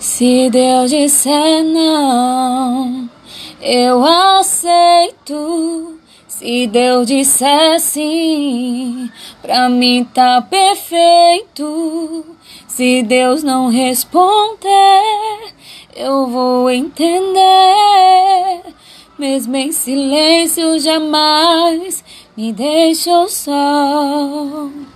Se Deus disser não, eu aceito. Se Deus disser sim, pra mim tá perfeito. Se Deus não responder, eu vou entender. Mesmo em silêncio, jamais me deixou só.